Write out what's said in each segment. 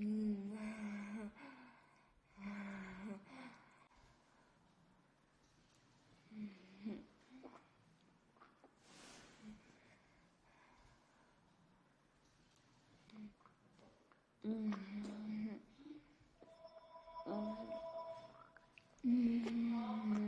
嗯。嗯。嗯。嗯。嗯。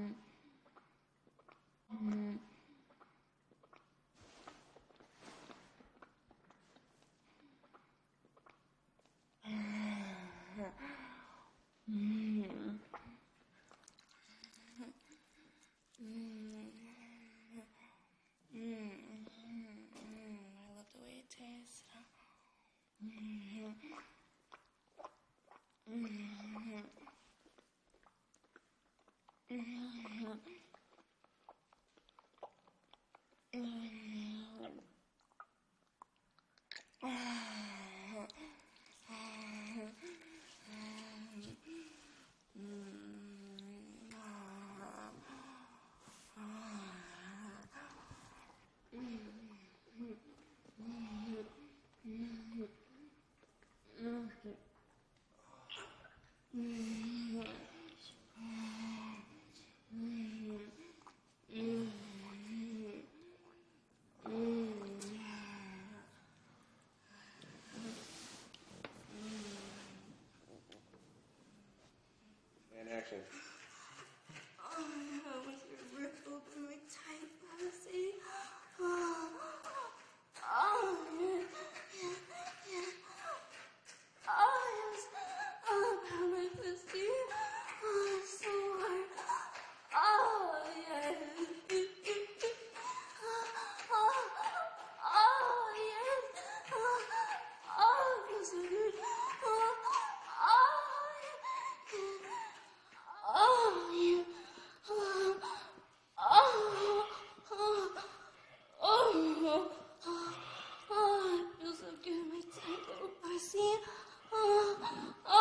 Mm. 啊啊